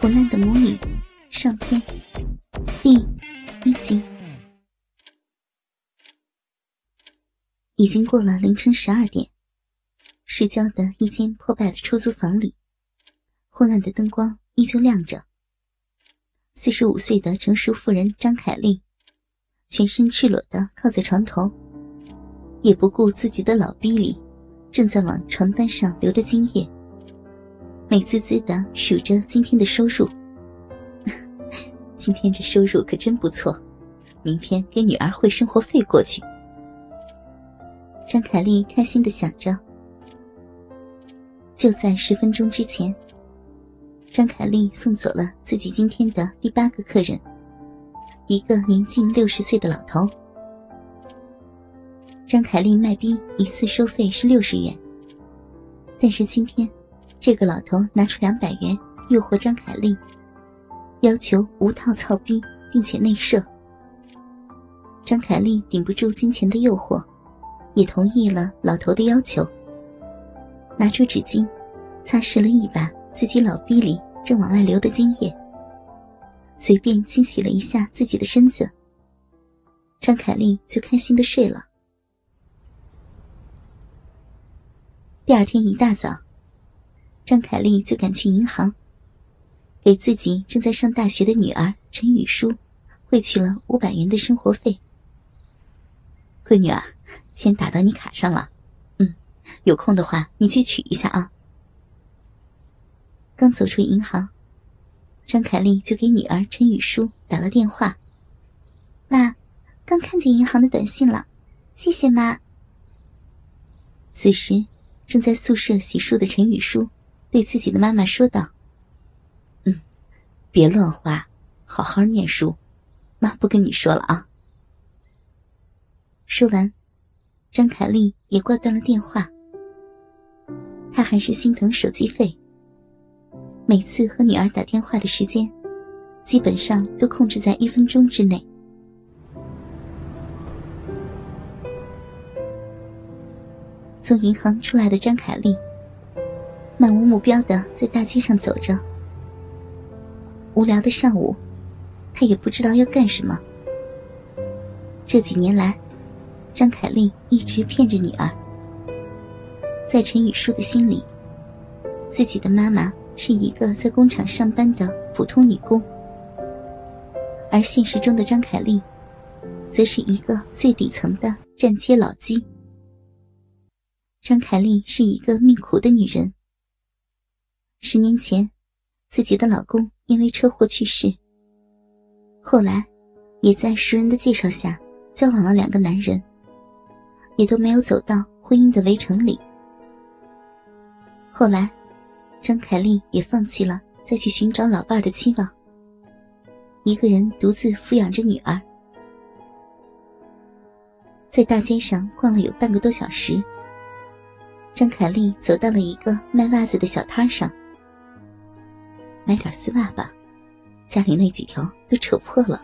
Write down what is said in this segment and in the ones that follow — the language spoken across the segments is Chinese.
苦难的母女》上篇第一集。已经过了凌晨十二点，市郊的一间破败的出租房里，昏暗的灯光依旧亮着。四十五岁的成熟妇人张凯丽，全身赤裸的靠在床头，也不顾自己的老逼里。正在往床单上流的精液，美滋滋的数着今天的收入。今天这收入可真不错，明天给女儿汇生活费过去。张凯丽开心的想着。就在十分钟之前，张凯丽送走了自己今天的第八个客人，一个年近六十岁的老头。张凯丽卖逼一次收费是六十元，但是今天，这个老头拿出两百元诱惑张凯丽，要求无套操逼并且内射。张凯丽顶不住金钱的诱惑，也同意了老头的要求。拿出纸巾，擦拭了一把自己老逼里正往外流的精液，随便清洗了一下自己的身子，张凯丽就开心的睡了。第二天一大早，张凯丽就赶去银行，给自己正在上大学的女儿陈雨舒汇去了五百元的生活费。闺女儿，钱打到你卡上了，嗯，有空的话你去取一下啊。刚走出银行，张凯丽就给女儿陈雨舒打了电话：“妈，刚看见银行的短信了，谢谢妈。”此时。正在宿舍洗漱的陈雨舒，对自己的妈妈说道：“嗯，别乱花，好好念书。妈不跟你说了啊。”说完，张凯丽也挂断了电话。她还是心疼手机费，每次和女儿打电话的时间，基本上都控制在一分钟之内。从银行出来的张凯丽，漫无目标的在大街上走着。无聊的上午，他也不知道要干什么。这几年来，张凯丽一直骗着女儿。在陈雨舒的心里，自己的妈妈是一个在工厂上班的普通女工，而现实中的张凯丽，则是一个最底层的站街老鸡。张凯丽是一个命苦的女人。十年前，自己的老公因为车祸去世。后来，也在熟人的介绍下交往了两个男人，也都没有走到婚姻的围城里。后来，张凯丽也放弃了再去寻找老伴的期望，一个人独自抚养着女儿，在大街上逛了有半个多小时。张凯丽走到了一个卖袜子的小摊上，买点丝袜吧，家里那几条都扯破了。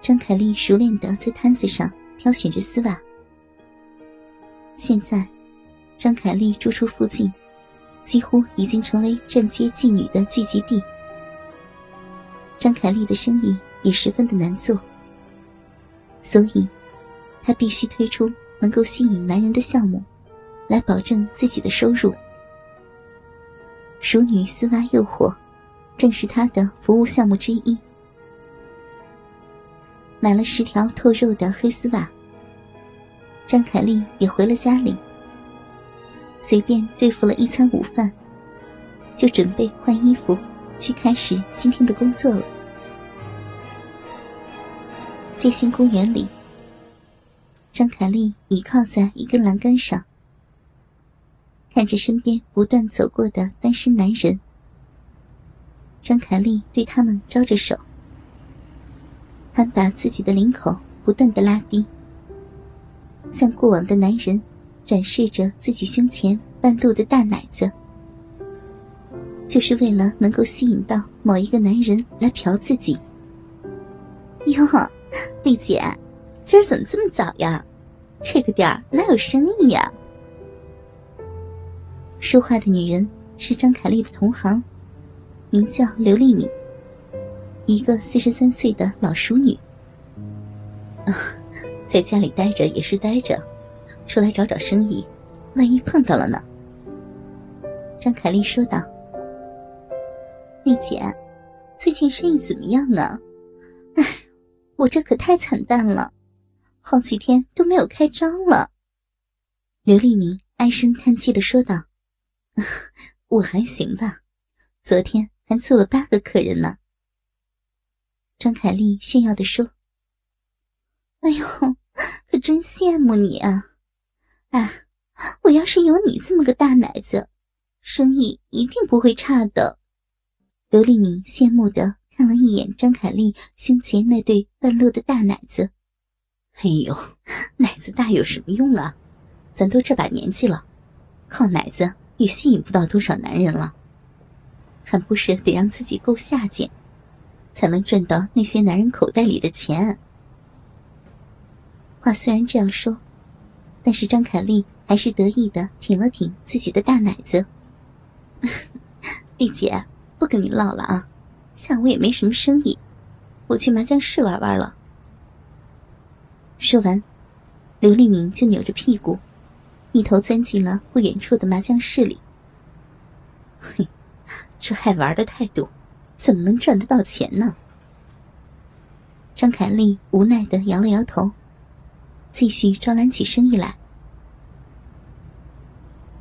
张凯丽熟练的在摊子上挑选着丝袜。现在，张凯丽住处附近，几乎已经成为站街妓女的聚集地。张凯丽的生意也十分的难做，所以，她必须推出。能够吸引男人的项目，来保证自己的收入。熟女丝袜诱惑，正是他的服务项目之一。买了十条透肉的黑丝袜，张凯丽也回了家里，随便对付了一餐午饭，就准备换衣服去开始今天的工作了。街心公园里。张凯丽倚靠在一根栏杆上，看着身边不断走过的单身男人。张。凯丽对他们招着手，还把自己的领口不断的拉低，向过往的男人展示着自己胸前半露的大奶子，就是为了能够吸引到某一个男人来嫖自己。哟，丽姐，今儿怎么这么早呀？这个点儿哪有生意呀？说话的女人是张凯丽的同行，名叫刘丽敏，一个四十三岁的老熟女。啊，在家里待着也是待着，出来找找生意，万一碰到了呢？张凯丽说道：“丽姐，最近生意怎么样啊？哎，我这可太惨淡了，好几天都没有开张了。”刘丽敏唉声叹气的说道。我还行吧，昨天还做了八个客人呢。张凯丽炫耀的说：“哎呦，可真羡慕你啊！哎，我要是有你这么个大奶子，生意一定不会差的。”刘丽敏羡慕的看了一眼张凯丽胸前那对半露的大奶子。哎呦，奶子大有什么用啊？咱都这把年纪了，靠奶子。也吸引不到多少男人了，还不是得让自己够下贱，才能赚到那些男人口袋里的钱。话虽然这样说，但是张凯丽还是得意的挺了挺自己的大奶子。丽姐，不跟你唠了啊，下午也没什么生意，我去麻将室玩玩了。说完，刘丽敏就扭着屁股。一头钻进了不远处的麻将室里。嘿，这爱玩的态度，怎么能赚得到钱呢？张凯丽无奈的摇了摇头，继续招揽起生意来。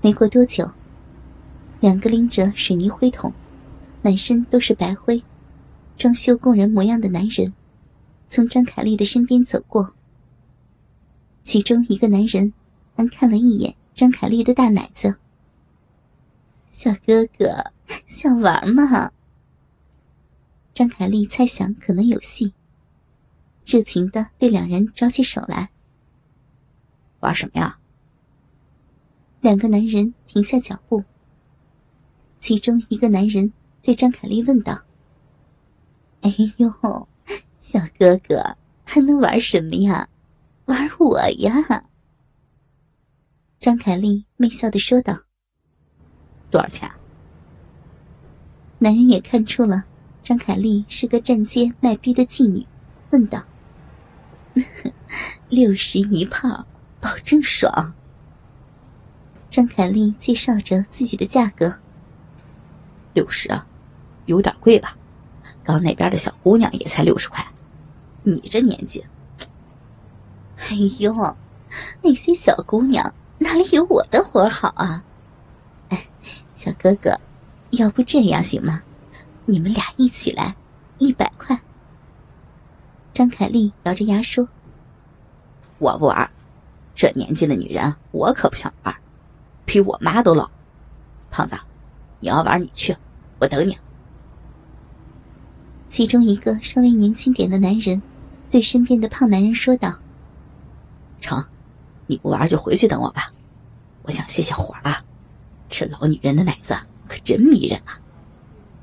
没过多久，两个拎着水泥灰桶、满身都是白灰、装修工人模样的男人，从张凯丽的身边走过。其中一个男人。看了一眼张凯丽的大奶子，小哥哥想玩吗？张凯丽猜想可能有戏，热情的对两人招起手来。玩什么呀？两个男人停下脚步，其中一个男人对张凯丽问道：“哎呦，小哥哥还能玩什么呀？玩我呀！”张凯丽媚笑的说道：“多少钱？”男人也看出了张凯丽是个站街卖逼的妓女，问道：“ 六十一炮，保证爽。”张凯丽介绍着自己的价格：“六十啊，有点贵吧？刚那边的小姑娘也才六十块，你这年纪……哎呦，那些小姑娘……”哪里有我的活好啊？哎，小哥哥，要不这样行吗？你们俩一起来，一百块。张凯丽咬着牙说：“我不玩，这年纪的女人我可不想玩，比我妈都老。胖子，你要玩你去，我等你。”其中一个稍微年轻点的男人对身边的胖男人说道：“成。”你不玩就回去等我吧，我想歇歇火啊。这老女人的奶子可真迷人啊！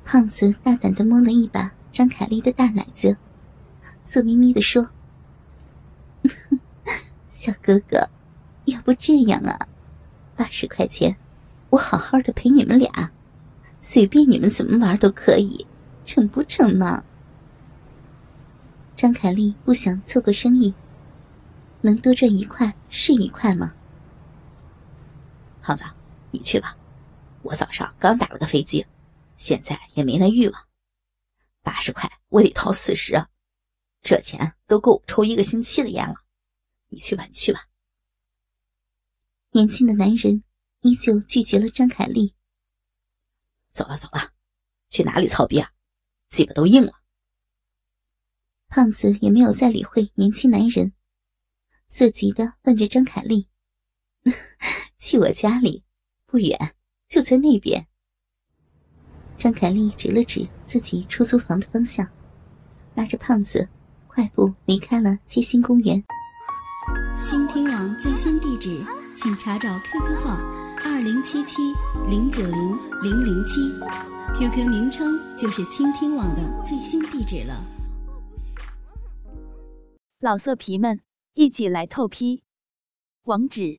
胖子大胆的摸了一把张凯丽的大奶子，色眯眯的说：“小哥哥，要不这样啊？八十块钱，我好好的陪你们俩，随便你们怎么玩都可以，成不成嘛？”张凯丽不想错过生意。能多赚一块是一块吗？胖子，你去吧，我早上刚打了个飞机，现在也没那欲望。八十块我得掏四十，这钱都够我抽一个星期的烟了。你去吧，你去吧。年轻的男人依旧拒绝了张凯丽。走了走了，去哪里操逼啊？鸡巴都硬了。胖子也没有再理会年轻男人。色急的问着张凯丽：“ 去我家里，不远，就在那边。”张凯丽指了指自己出租房的方向，拉着胖子快步离开了七星公园。倾听网最新地址，请查找 QQ 号二零七七零九零零零七，QQ 名称就是倾听网的最新地址了。老色皮们，一起来透批！网址